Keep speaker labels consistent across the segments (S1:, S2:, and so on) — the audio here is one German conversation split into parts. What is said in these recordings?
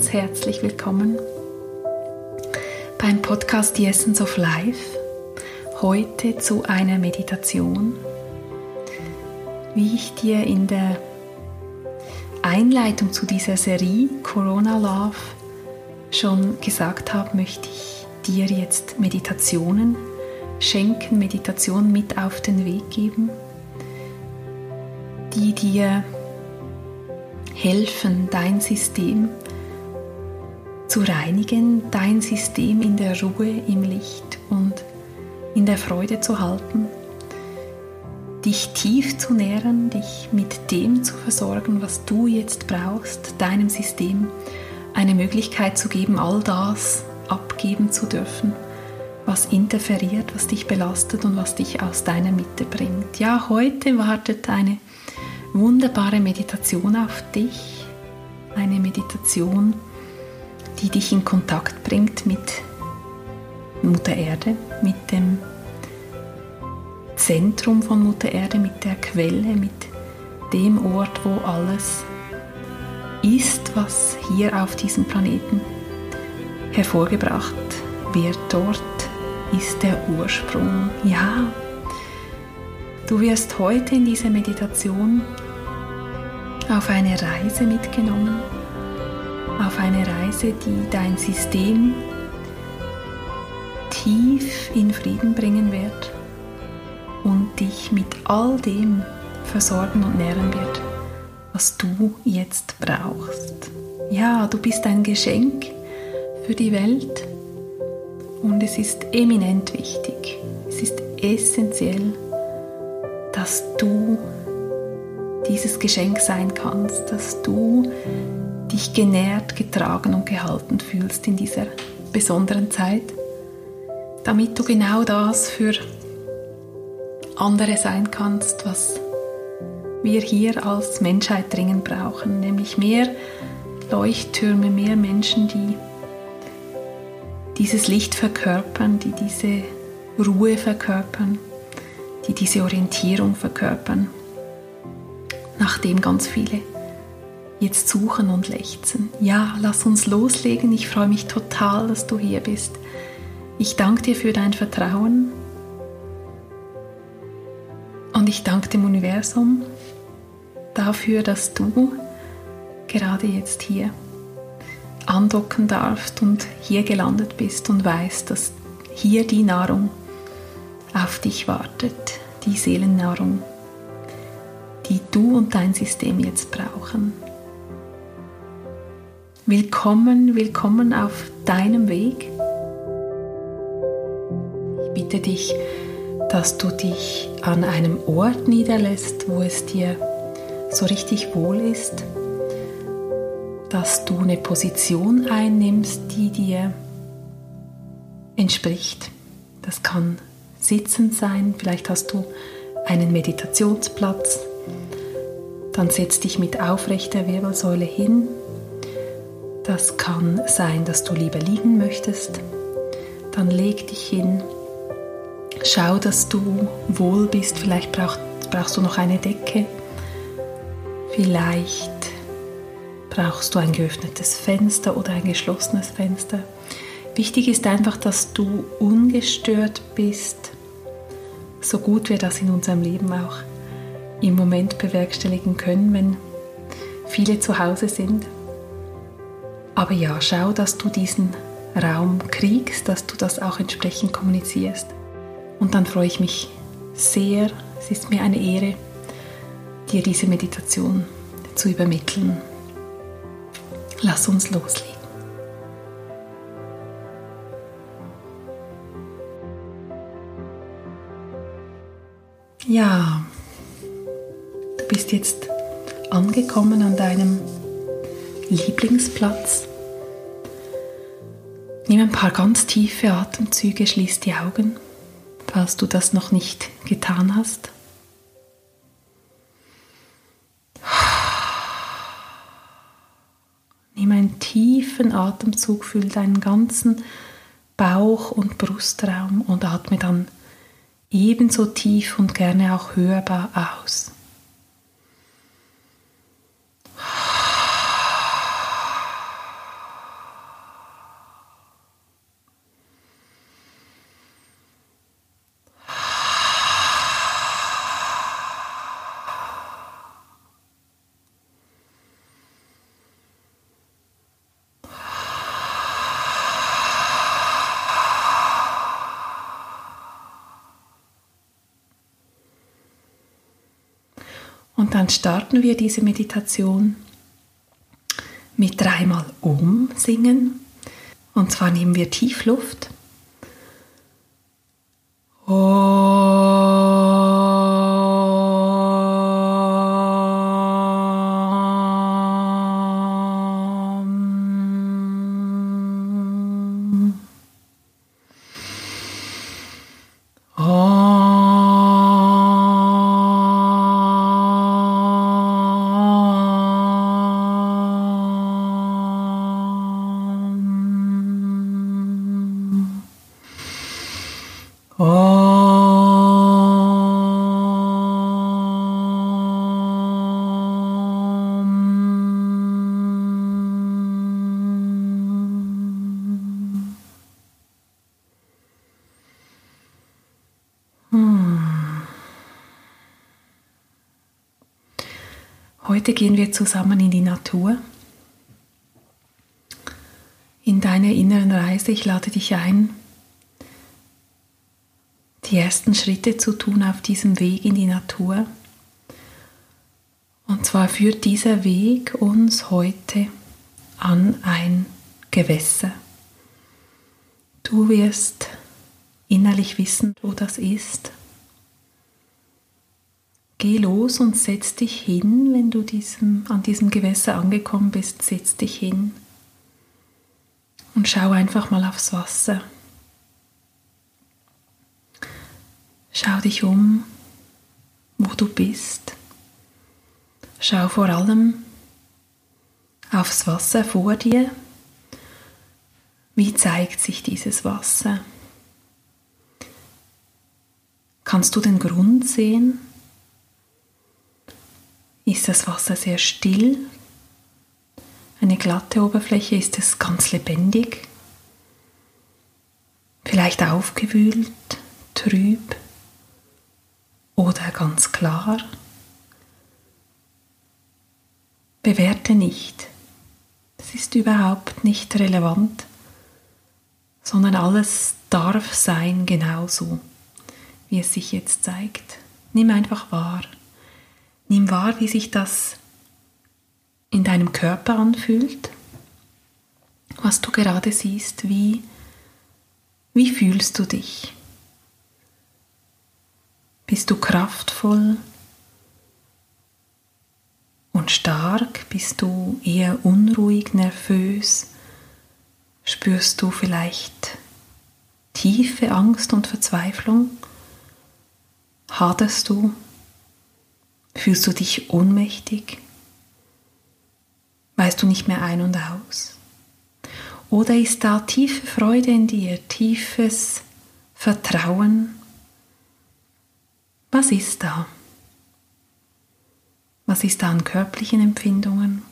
S1: ganz herzlich willkommen beim Podcast The Essence of Life. Heute zu einer Meditation. Wie ich dir in der Einleitung zu dieser Serie Corona Love schon gesagt habe, möchte ich dir jetzt Meditationen schenken, Meditationen mit auf den Weg geben, die dir helfen, dein System zu reinigen, dein System in der Ruhe, im Licht und in der Freude zu halten, dich tief zu nähren, dich mit dem zu versorgen, was du jetzt brauchst, deinem System eine Möglichkeit zu geben, all das abgeben zu dürfen, was interferiert, was dich belastet und was dich aus deiner Mitte bringt. Ja, heute wartet eine wunderbare Meditation auf dich. Eine Meditation, die dich in Kontakt bringt mit Mutter Erde, mit dem Zentrum von Mutter Erde, mit der Quelle, mit dem Ort, wo alles ist, was hier auf diesem Planeten hervorgebracht wird. Dort ist der Ursprung. Ja, Du wirst heute in dieser Meditation auf eine Reise mitgenommen, auf eine Reise, die dein System tief in Frieden bringen wird und dich mit all dem versorgen und nähren wird, was du jetzt brauchst. Ja, du bist ein Geschenk für die Welt und es ist eminent wichtig, es ist essentiell, dass du dieses Geschenk sein kannst, dass du dich genährt, getragen und gehalten fühlst in dieser besonderen Zeit, damit du genau das für andere sein kannst, was wir hier als Menschheit dringend brauchen, nämlich mehr Leuchttürme, mehr Menschen, die dieses Licht verkörpern, die diese Ruhe verkörpern die diese Orientierung verkörpern, nachdem ganz viele jetzt suchen und lechzen. Ja, lass uns loslegen. Ich freue mich total, dass du hier bist. Ich danke dir für dein Vertrauen und ich danke dem Universum dafür, dass du gerade jetzt hier andocken darfst und hier gelandet bist und weißt, dass hier die Nahrung auf dich wartet, die Seelennahrung, die du und dein System jetzt brauchen. Willkommen, willkommen auf deinem Weg. Ich bitte dich, dass du dich an einem Ort niederlässt, wo es dir so richtig wohl ist, dass du eine Position einnimmst, die dir entspricht. Das kann sitzend sein, vielleicht hast du einen Meditationsplatz, dann setz dich mit aufrechter Wirbelsäule hin. Das kann sein, dass du lieber liegen möchtest. Dann leg dich hin. Schau, dass du wohl bist. Vielleicht brauch, brauchst du noch eine Decke. Vielleicht brauchst du ein geöffnetes Fenster oder ein geschlossenes Fenster. Wichtig ist einfach, dass du ungestört bist, so gut wir das in unserem Leben auch im Moment bewerkstelligen können, wenn viele zu Hause sind. Aber ja, schau, dass du diesen Raum kriegst, dass du das auch entsprechend kommunizierst. Und dann freue ich mich sehr, es ist mir eine Ehre, dir diese Meditation zu übermitteln. Lass uns loslegen. Ja, du bist jetzt angekommen an deinem Lieblingsplatz. Nimm ein paar ganz tiefe Atemzüge, schließ die Augen, falls du das noch nicht getan hast. Nimm einen tiefen Atemzug, fühl deinen ganzen Bauch- und Brustraum und atme dann ebenso tief und gerne auch hörbar aus. Starten wir diese Meditation mit dreimal Om singen. Und zwar nehmen wir Tiefluft. Om. Heute gehen wir zusammen in die Natur, in deiner inneren Reise. Ich lade dich ein, die ersten Schritte zu tun auf diesem Weg in die Natur. Und zwar führt dieser Weg uns heute an ein Gewässer. Du wirst innerlich wissen, wo das ist. Geh los und setz dich hin, wenn du diesem, an diesem Gewässer angekommen bist, setz dich hin und schau einfach mal aufs Wasser. Schau dich um, wo du bist. Schau vor allem aufs Wasser vor dir. Wie zeigt sich dieses Wasser? Kannst du den Grund sehen? Ist das Wasser sehr still. Eine glatte Oberfläche ist es ganz lebendig, vielleicht aufgewühlt, trüb oder ganz klar. Bewerte nicht. Es ist überhaupt nicht relevant, sondern alles darf sein genauso, wie es sich jetzt zeigt. Nimm einfach wahr. Nimm wahr, wie sich das in deinem Körper anfühlt, was du gerade siehst, wie, wie fühlst du dich? Bist du kraftvoll und stark? Bist du eher unruhig, nervös? Spürst du vielleicht tiefe Angst und Verzweiflung? Haderst du Fühlst du dich ohnmächtig? Weißt du nicht mehr ein und aus? Oder ist da tiefe Freude in dir, tiefes Vertrauen? Was ist da? Was ist da an körperlichen Empfindungen?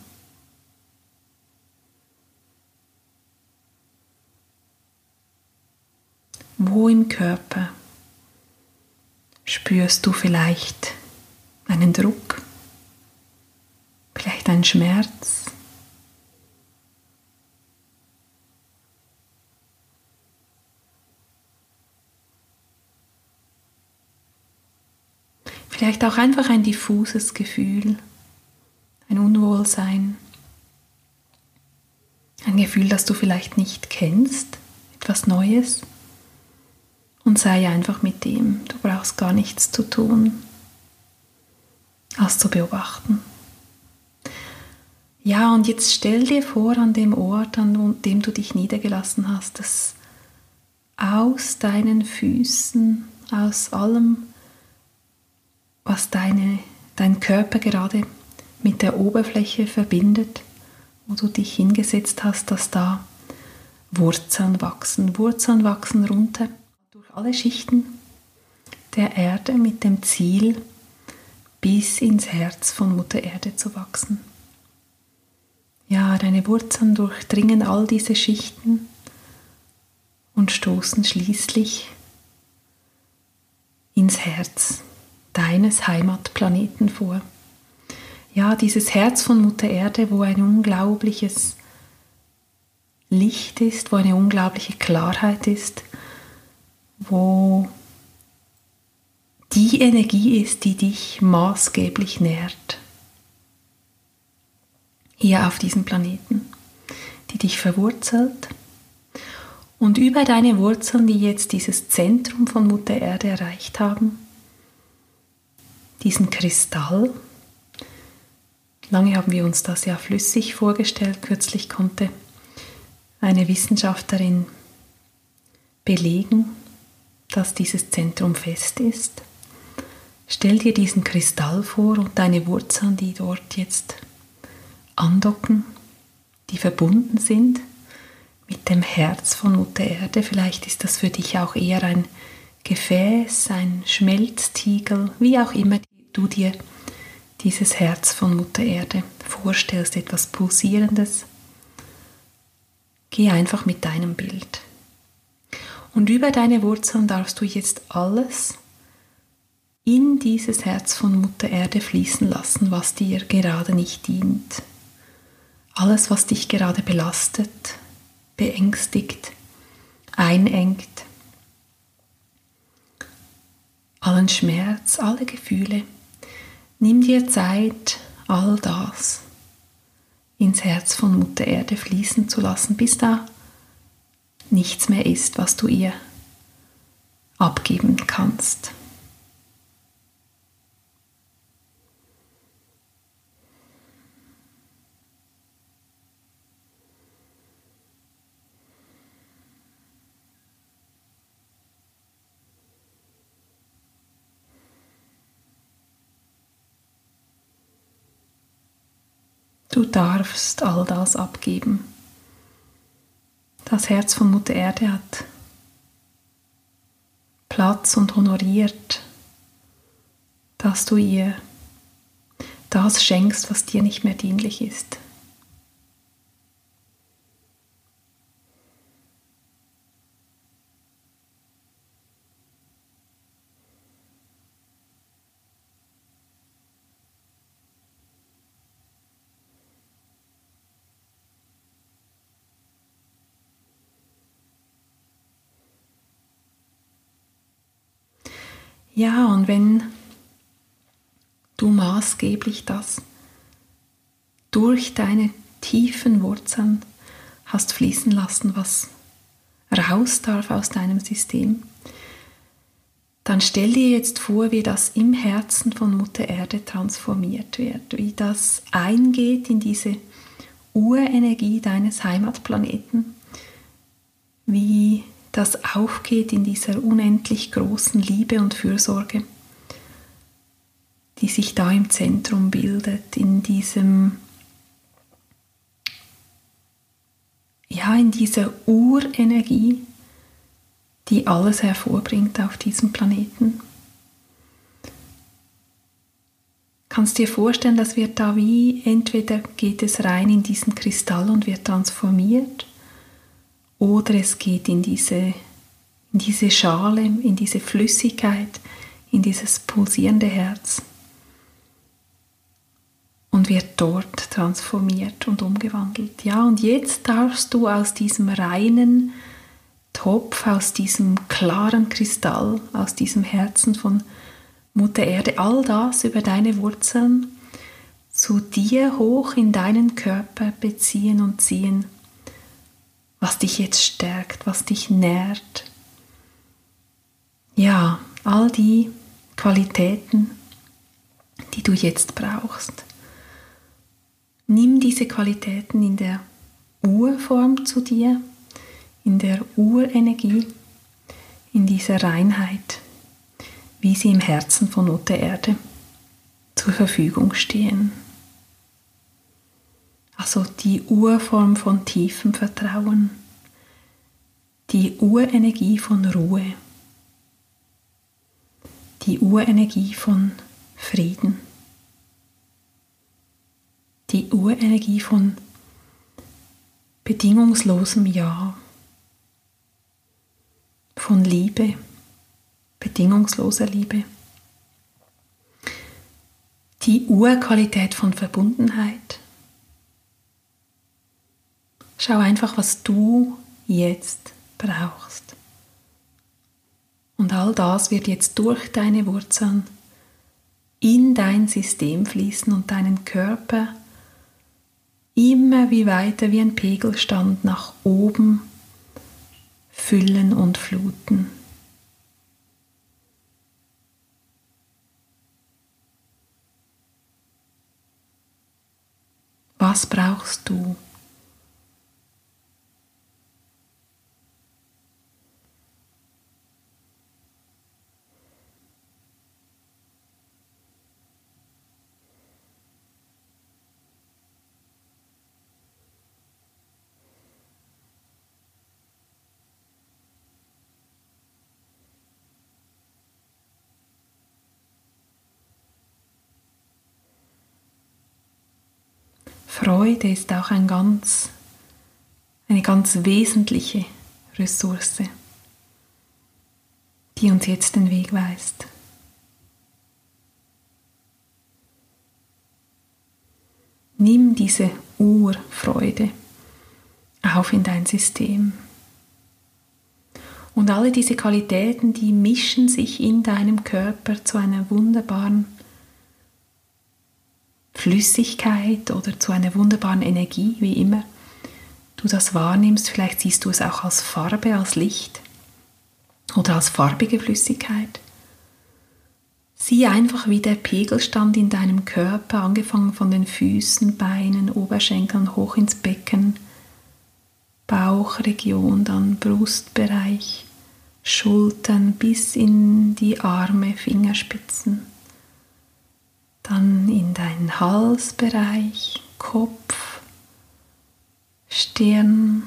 S1: Wo im Körper spürst du vielleicht einen Druck, vielleicht einen Schmerz. Vielleicht auch einfach ein diffuses Gefühl, ein Unwohlsein, ein Gefühl, das du vielleicht nicht kennst, etwas Neues. Und sei einfach mit dem, du brauchst gar nichts zu tun als zu beobachten. Ja, und jetzt stell dir vor, an dem Ort, an dem du dich niedergelassen hast, dass aus deinen Füßen, aus allem, was deine, dein Körper gerade mit der Oberfläche verbindet, wo du dich hingesetzt hast, dass da Wurzeln wachsen. Wurzeln wachsen runter durch alle Schichten der Erde mit dem Ziel, bis ins Herz von Mutter Erde zu wachsen. Ja, deine Wurzeln durchdringen all diese Schichten und stoßen schließlich ins Herz deines Heimatplaneten vor. Ja, dieses Herz von Mutter Erde, wo ein unglaubliches Licht ist, wo eine unglaubliche Klarheit ist, wo die Energie ist, die dich maßgeblich nährt. Hier auf diesem Planeten, die dich verwurzelt. Und über deine Wurzeln, die jetzt dieses Zentrum von Mutter Erde erreicht haben, diesen Kristall, lange haben wir uns das ja flüssig vorgestellt, kürzlich konnte eine Wissenschaftlerin belegen, dass dieses Zentrum fest ist. Stell dir diesen Kristall vor und deine Wurzeln, die dort jetzt andocken, die verbunden sind mit dem Herz von Mutter Erde. Vielleicht ist das für dich auch eher ein Gefäß, ein Schmelztiegel, wie auch immer du dir dieses Herz von Mutter Erde vorstellst, etwas Pulsierendes. Geh einfach mit deinem Bild. Und über deine Wurzeln darfst du jetzt alles in dieses Herz von Mutter Erde fließen lassen, was dir gerade nicht dient. Alles, was dich gerade belastet, beängstigt, einengt. Allen Schmerz, alle Gefühle. Nimm dir Zeit, all das ins Herz von Mutter Erde fließen zu lassen, bis da nichts mehr ist, was du ihr abgeben kannst. Du darfst all das abgeben. Das Herz von Mutter Erde hat Platz und honoriert, dass du ihr das schenkst, was dir nicht mehr dienlich ist. Ja, und wenn du maßgeblich das durch deine tiefen Wurzeln hast fließen lassen, was raus darf aus deinem System, dann stell dir jetzt vor, wie das im Herzen von Mutter Erde transformiert wird, wie das eingeht in diese Urenergie deines Heimatplaneten, wie das aufgeht in dieser unendlich großen Liebe und Fürsorge, die sich da im Zentrum bildet, in diesem, ja, in dieser Urenergie, die alles hervorbringt auf diesem Planeten. Kannst dir vorstellen, dass wir da wie entweder geht es rein in diesen Kristall und wird transformiert oder es geht in diese, in diese Schale, in diese Flüssigkeit, in dieses pulsierende Herz und wird dort transformiert und umgewandelt. Ja, und jetzt darfst du aus diesem reinen Topf, aus diesem klaren Kristall, aus diesem Herzen von Mutter Erde, all das über deine Wurzeln zu dir hoch in deinen Körper beziehen und ziehen was dich jetzt stärkt, was dich nährt. Ja, all die Qualitäten, die du jetzt brauchst. Nimm diese Qualitäten in der Urform zu dir, in der Urenergie, in dieser Reinheit, wie sie im Herzen von Mutter Erde zur Verfügung stehen. Also die Urform von tiefem Vertrauen, die Urenergie von Ruhe, die Urenergie von Frieden, die Urenergie von bedingungslosem Ja, von Liebe, bedingungsloser Liebe, die Urqualität von Verbundenheit, Schau einfach, was du jetzt brauchst. Und all das wird jetzt durch deine Wurzeln in dein System fließen und deinen Körper immer wie weiter wie ein Pegelstand nach oben füllen und fluten. Was brauchst du? Freude ist auch ein ganz, eine ganz wesentliche Ressource, die uns jetzt den Weg weist. Nimm diese Urfreude auf in dein System. Und alle diese Qualitäten, die mischen sich in deinem Körper zu einer wunderbaren Flüssigkeit oder zu einer wunderbaren Energie, wie immer du das wahrnimmst. Vielleicht siehst du es auch als Farbe, als Licht oder als farbige Flüssigkeit. Sieh einfach, wie der Pegelstand in deinem Körper, angefangen von den Füßen, Beinen, Oberschenkeln hoch ins Becken, Bauchregion, dann Brustbereich, Schultern bis in die Arme, Fingerspitzen dann in deinen Halsbereich, Kopf, Stirn,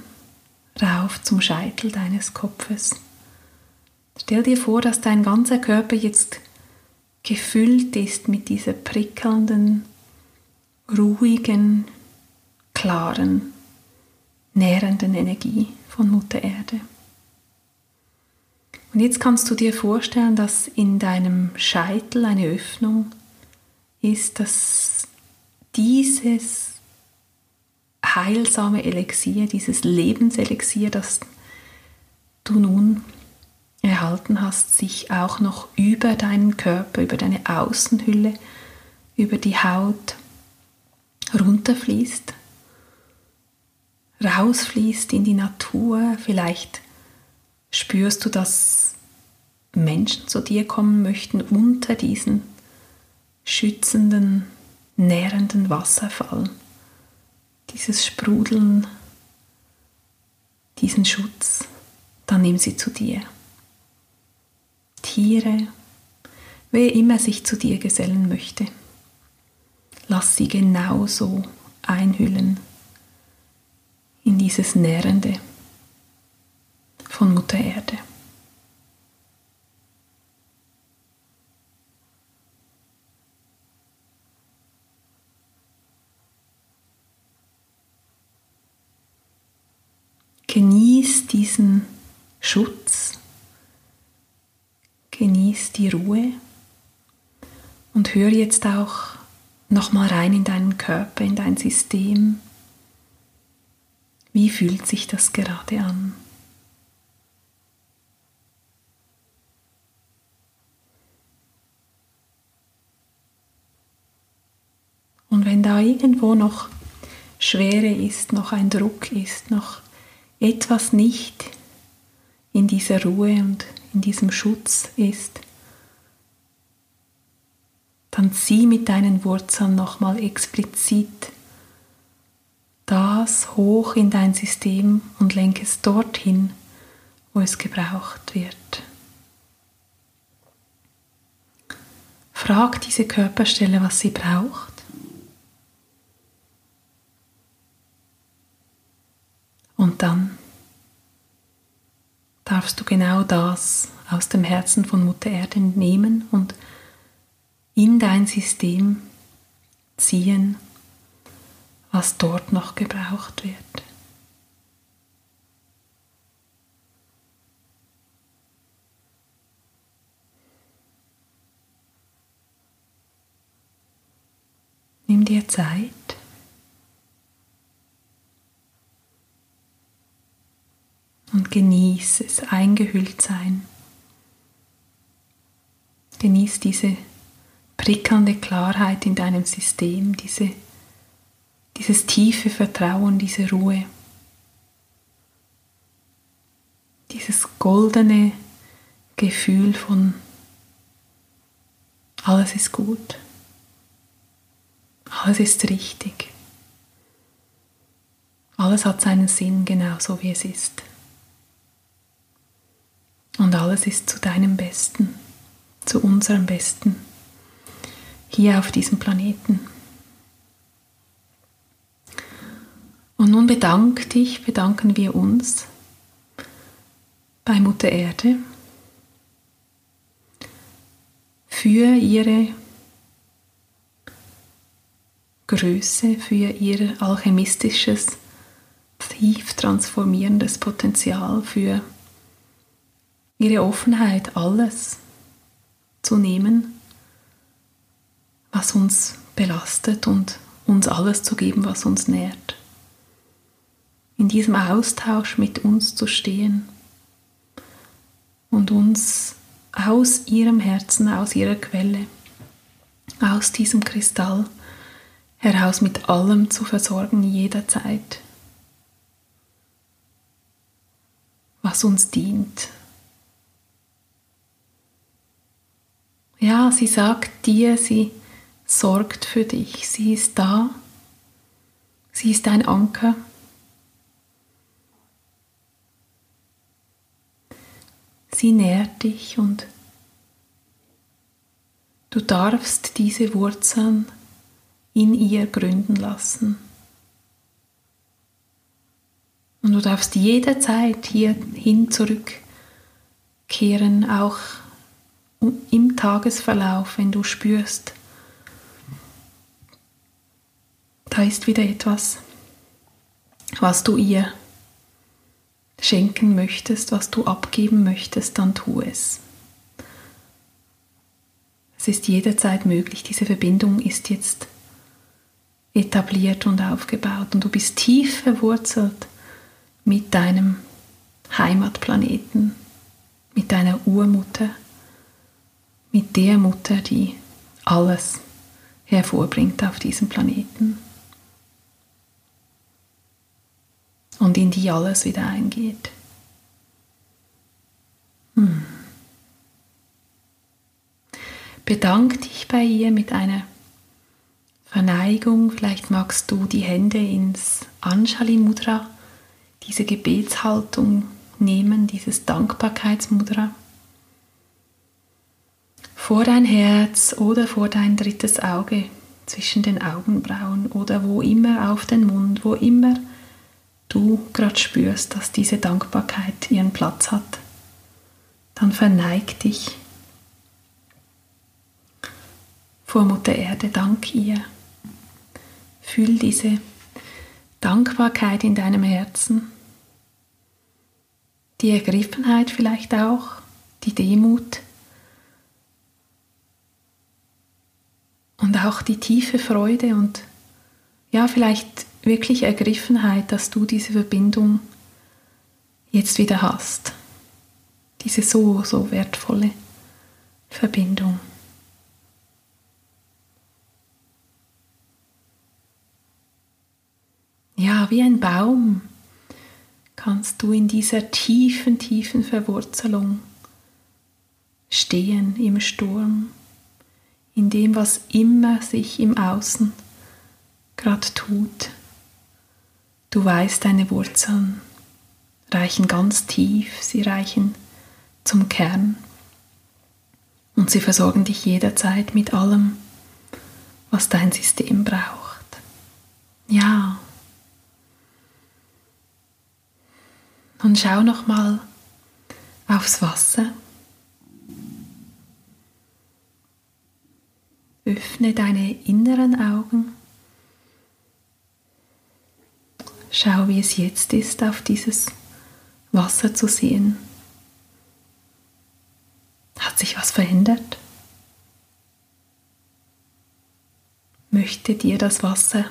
S1: rauf zum Scheitel deines Kopfes. Stell dir vor, dass dein ganzer Körper jetzt gefüllt ist mit dieser prickelnden, ruhigen, klaren, nährenden Energie von Mutter Erde. Und jetzt kannst du dir vorstellen, dass in deinem Scheitel eine Öffnung ist, dass dieses heilsame Elixier, dieses Lebenselixier, das du nun erhalten hast, sich auch noch über deinen Körper, über deine Außenhülle, über die Haut runterfließt, rausfließt in die Natur. Vielleicht spürst du, dass Menschen zu dir kommen möchten unter diesen schützenden, nährenden Wasserfall, dieses Sprudeln, diesen Schutz, dann nimm sie zu dir. Tiere, wer immer sich zu dir gesellen möchte, lass sie genauso einhüllen in dieses Nährende von Mutter Erde. Genieß diesen Schutz, genieß die Ruhe und hör jetzt auch nochmal rein in deinen Körper, in dein System. Wie fühlt sich das gerade an? Und wenn da irgendwo noch Schwere ist, noch ein Druck ist, noch etwas nicht in dieser Ruhe und in diesem Schutz ist, dann zieh mit deinen Wurzeln nochmal explizit das hoch in dein System und lenke es dorthin, wo es gebraucht wird. Frag diese Körperstelle, was sie braucht. Und dann darfst du genau das aus dem Herzen von Mutter Erde nehmen und in dein System ziehen, was dort noch gebraucht wird. Nimm dir Zeit. Und genieße es eingehüllt sein. Genieß diese prickelnde Klarheit in deinem System, diese, dieses tiefe Vertrauen, diese Ruhe, dieses goldene Gefühl von alles ist gut, alles ist richtig, alles hat seinen Sinn genauso wie es ist. Und alles ist zu deinem Besten, zu unserem Besten, hier auf diesem Planeten. Und nun bedank dich, bedanken wir uns bei Mutter Erde für ihre Größe, für ihr alchemistisches, tief transformierendes Potenzial, für ihre Offenheit, alles zu nehmen, was uns belastet und uns alles zu geben, was uns nährt. In diesem Austausch mit uns zu stehen und uns aus ihrem Herzen, aus ihrer Quelle, aus diesem Kristall heraus mit allem zu versorgen jederzeit, was uns dient, Ja, sie sagt dir, sie sorgt für dich, sie ist da, sie ist ein Anker. Sie nährt dich und du darfst diese Wurzeln in ihr gründen lassen. Und du darfst jederzeit hierhin zurückkehren, auch im Tagesverlauf, wenn du spürst, da ist wieder etwas, was du ihr schenken möchtest, was du abgeben möchtest, dann tu es. Es ist jederzeit möglich, diese Verbindung ist jetzt etabliert und aufgebaut und du bist tief verwurzelt mit deinem Heimatplaneten, mit deiner Urmutter mit der Mutter, die alles hervorbringt auf diesem Planeten und in die alles wieder eingeht. Hm. Bedank dich bei ihr mit einer Verneigung. Vielleicht magst du die Hände ins Anjali Mudra, diese Gebetshaltung nehmen, dieses Dankbarkeitsmudra vor dein Herz oder vor dein drittes Auge, zwischen den Augenbrauen oder wo immer auf den Mund, wo immer du gerade spürst, dass diese Dankbarkeit ihren Platz hat. Dann verneig dich vor Mutter Erde, dank ihr. Fühl diese Dankbarkeit in deinem Herzen, die Ergriffenheit vielleicht auch, die Demut Und auch die tiefe Freude und ja, vielleicht wirklich Ergriffenheit, dass du diese Verbindung jetzt wieder hast. Diese so, so wertvolle Verbindung. Ja, wie ein Baum kannst du in dieser tiefen, tiefen Verwurzelung stehen im Sturm in dem, was immer sich im Außen gerade tut. Du weißt, deine Wurzeln reichen ganz tief, sie reichen zum Kern und sie versorgen dich jederzeit mit allem, was dein System braucht. Ja. Und schau noch mal aufs Wasser. Öffne deine inneren Augen. Schau, wie es jetzt ist, auf dieses Wasser zu sehen. Hat sich was verändert? Möchte dir das Wasser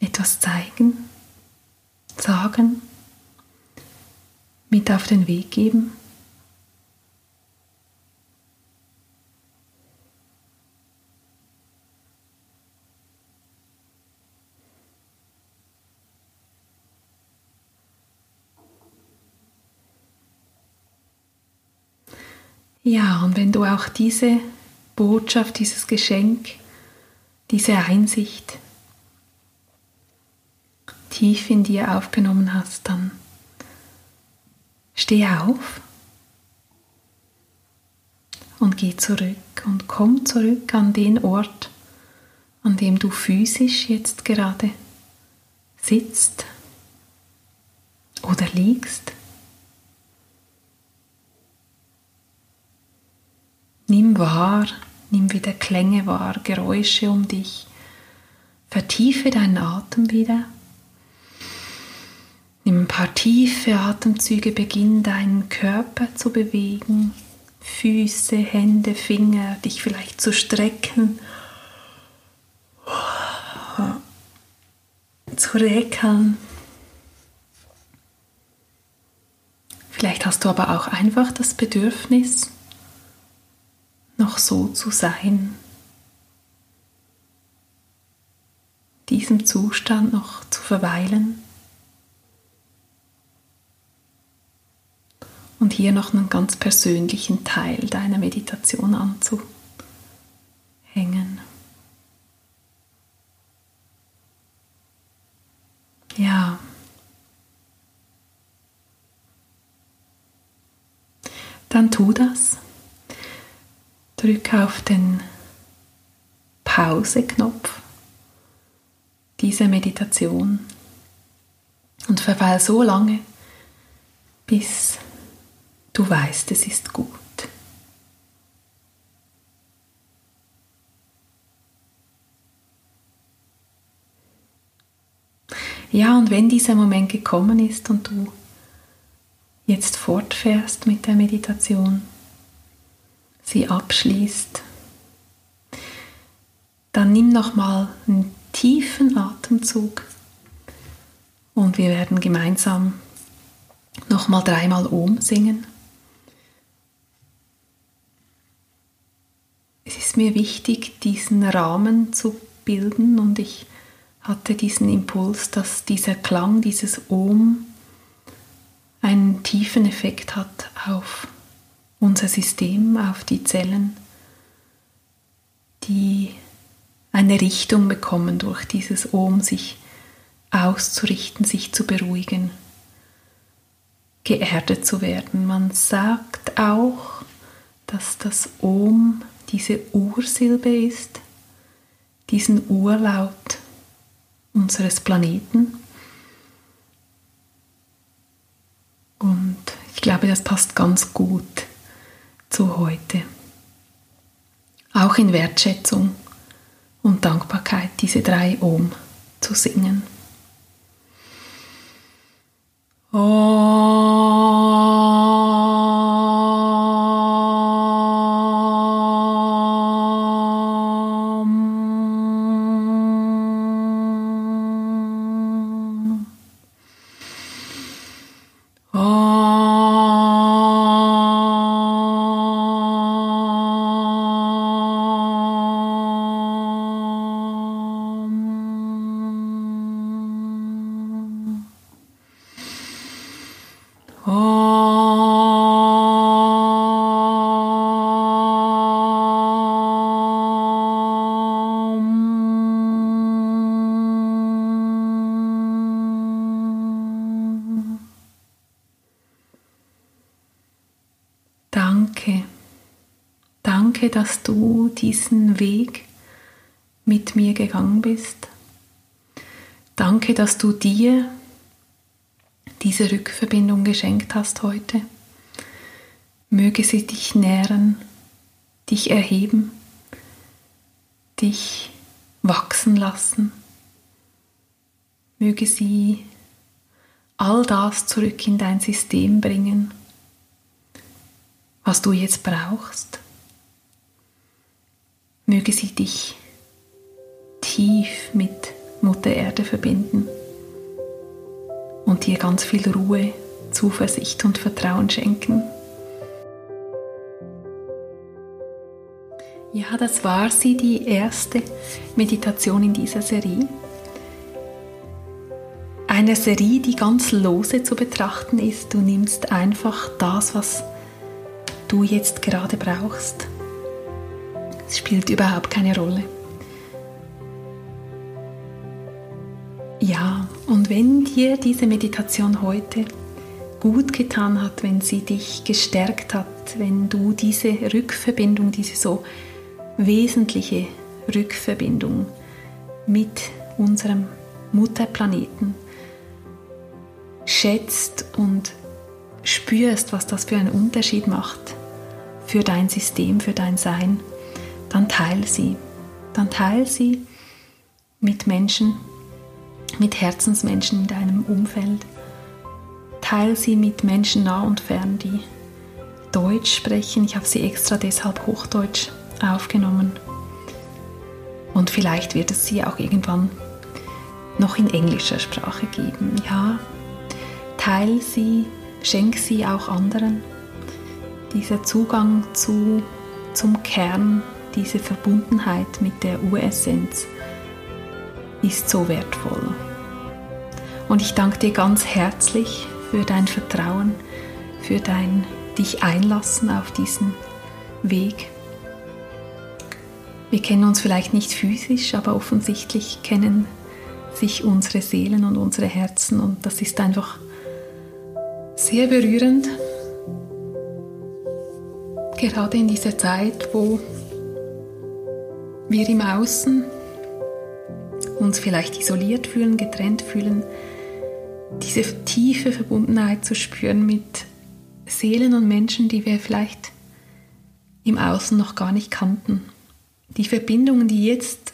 S1: etwas zeigen, sagen, mit auf den Weg geben? Ja, und wenn du auch diese Botschaft, dieses Geschenk, diese Einsicht tief in dir aufgenommen hast, dann steh auf und geh zurück und komm zurück an den Ort, an dem du physisch jetzt gerade sitzt oder liegst. Nimm wahr, nimm wieder Klänge wahr, Geräusche um dich. Vertiefe deinen Atem wieder. Nimm ein paar tiefe Atemzüge, beginn deinen Körper zu bewegen. Füße, Hände, Finger, dich vielleicht zu strecken, zu rekeln. Vielleicht hast du aber auch einfach das Bedürfnis, noch so zu sein, diesem Zustand noch zu verweilen. und hier noch einen ganz persönlichen Teil deiner Meditation anzuhängen. Ja. Dann tu das. Drück auf den Pause-Knopf dieser Meditation und verweil so lange, bis Du weißt, es ist gut. Ja, und wenn dieser Moment gekommen ist und du jetzt fortfährst mit der Meditation, sie abschließt, dann nimm nochmal einen tiefen Atemzug und wir werden gemeinsam nochmal dreimal Om singen. es ist mir wichtig, diesen Rahmen zu bilden und ich hatte diesen Impuls, dass dieser Klang, dieses Ohm einen tiefen Effekt hat auf unser System, auf die Zellen, die eine Richtung bekommen durch dieses Ohm, sich auszurichten, sich zu beruhigen, geerdet zu werden. Man sagt auch, dass das Ohm diese Ursilbe ist, diesen Urlaut unseres Planeten. Und ich glaube, das passt ganz gut zu heute. Auch in Wertschätzung und Dankbarkeit diese drei Ohm zu singen. Dass du diesen Weg mit mir gegangen bist. Danke, dass du dir diese Rückverbindung geschenkt hast heute. Möge sie dich nähren, dich erheben, dich wachsen lassen. Möge sie all das zurück in dein System bringen, was du jetzt brauchst. Möge sie dich tief mit Mutter Erde verbinden und dir ganz viel Ruhe, Zuversicht und Vertrauen schenken. Ja, das war sie, die erste Meditation in dieser Serie. Eine Serie, die ganz lose zu betrachten ist. Du nimmst einfach das, was du jetzt gerade brauchst. Es spielt überhaupt keine Rolle. Ja, und wenn dir diese Meditation heute gut getan hat, wenn sie dich gestärkt hat, wenn du diese Rückverbindung, diese so wesentliche Rückverbindung mit unserem Mutterplaneten schätzt und spürst, was das für einen Unterschied macht für dein System, für dein Sein, dann teil sie. Dann teil sie mit Menschen, mit Herzensmenschen in deinem Umfeld. Teil sie mit Menschen nah und fern, die Deutsch sprechen. Ich habe sie extra deshalb Hochdeutsch aufgenommen. Und vielleicht wird es sie auch irgendwann noch in englischer Sprache geben. Ja, teil sie, schenk sie auch anderen. Dieser Zugang zu, zum Kern, diese Verbundenheit mit der Uressenz ist so wertvoll. Und ich danke dir ganz herzlich für dein Vertrauen, für dein dich einlassen auf diesen Weg. Wir kennen uns vielleicht nicht physisch, aber offensichtlich kennen sich unsere Seelen und unsere Herzen und das ist einfach sehr berührend. Gerade in dieser Zeit, wo wir im Außen uns vielleicht isoliert fühlen, getrennt fühlen, diese tiefe Verbundenheit zu spüren mit Seelen und Menschen, die wir vielleicht im Außen noch gar nicht kannten. Die Verbindungen, die jetzt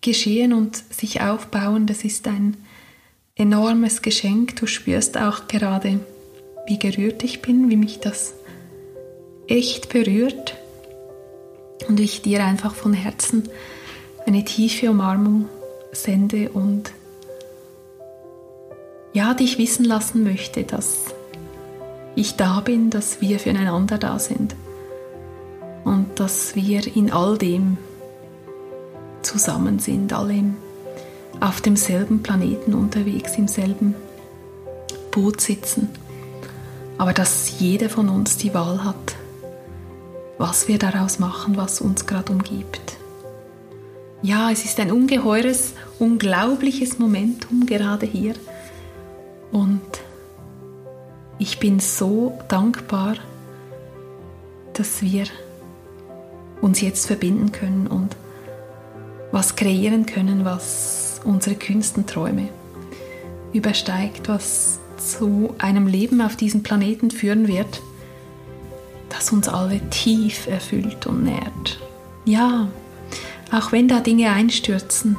S1: geschehen und sich aufbauen, das ist ein enormes Geschenk. Du spürst auch gerade, wie gerührt ich bin, wie mich das echt berührt und ich dir einfach von Herzen eine tiefe Umarmung sende und ja, dich wissen lassen möchte, dass ich da bin, dass wir füreinander da sind und dass wir in all dem zusammen sind, alle auf demselben Planeten unterwegs, im selben Boot sitzen, aber dass jeder von uns die Wahl hat, was wir daraus machen, was uns gerade umgibt. Ja, es ist ein ungeheures, unglaubliches Momentum gerade hier und ich bin so dankbar, dass wir uns jetzt verbinden können und was kreieren können, was unsere kühnsten Träume übersteigt, was zu einem Leben auf diesem Planeten führen wird, das uns alle tief erfüllt und nährt. Ja, auch wenn da Dinge einstürzen,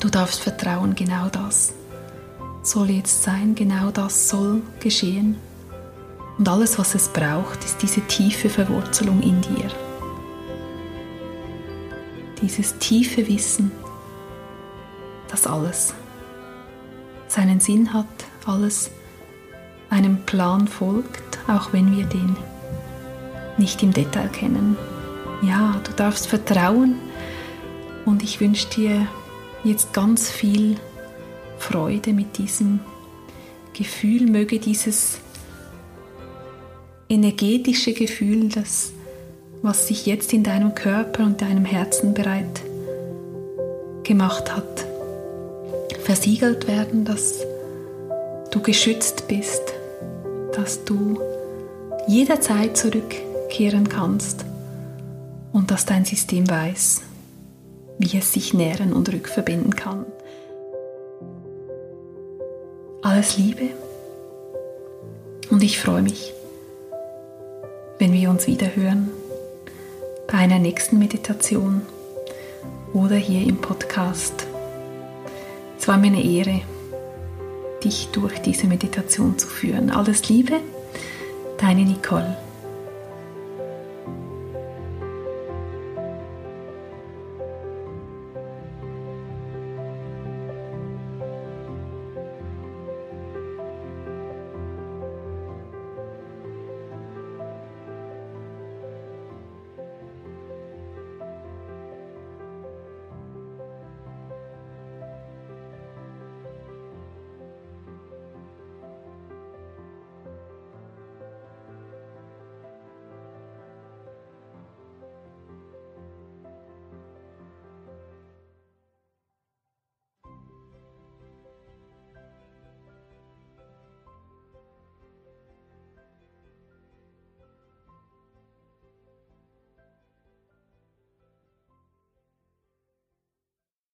S1: du darfst vertrauen, genau das soll jetzt sein, genau das soll geschehen. Und alles, was es braucht, ist diese tiefe Verwurzelung in dir. Dieses tiefe Wissen, dass alles seinen Sinn hat, alles einem Plan folgt, auch wenn wir den nicht im Detail kennen. Ja, du darfst vertrauen und ich wünsche dir jetzt ganz viel Freude mit diesem Gefühl, möge dieses energetische Gefühl, das was sich jetzt in deinem Körper und deinem Herzen bereit gemacht hat, versiegelt werden, dass du geschützt bist, dass du jederzeit zurückkehren kannst und dass dein System weiß, wie es sich nähren und rückverbinden kann. Alles Liebe und ich freue mich, wenn wir uns wieder hören bei einer nächsten Meditation oder hier im Podcast. Es war mir eine Ehre, dich durch diese Meditation zu führen. Alles Liebe, deine Nicole.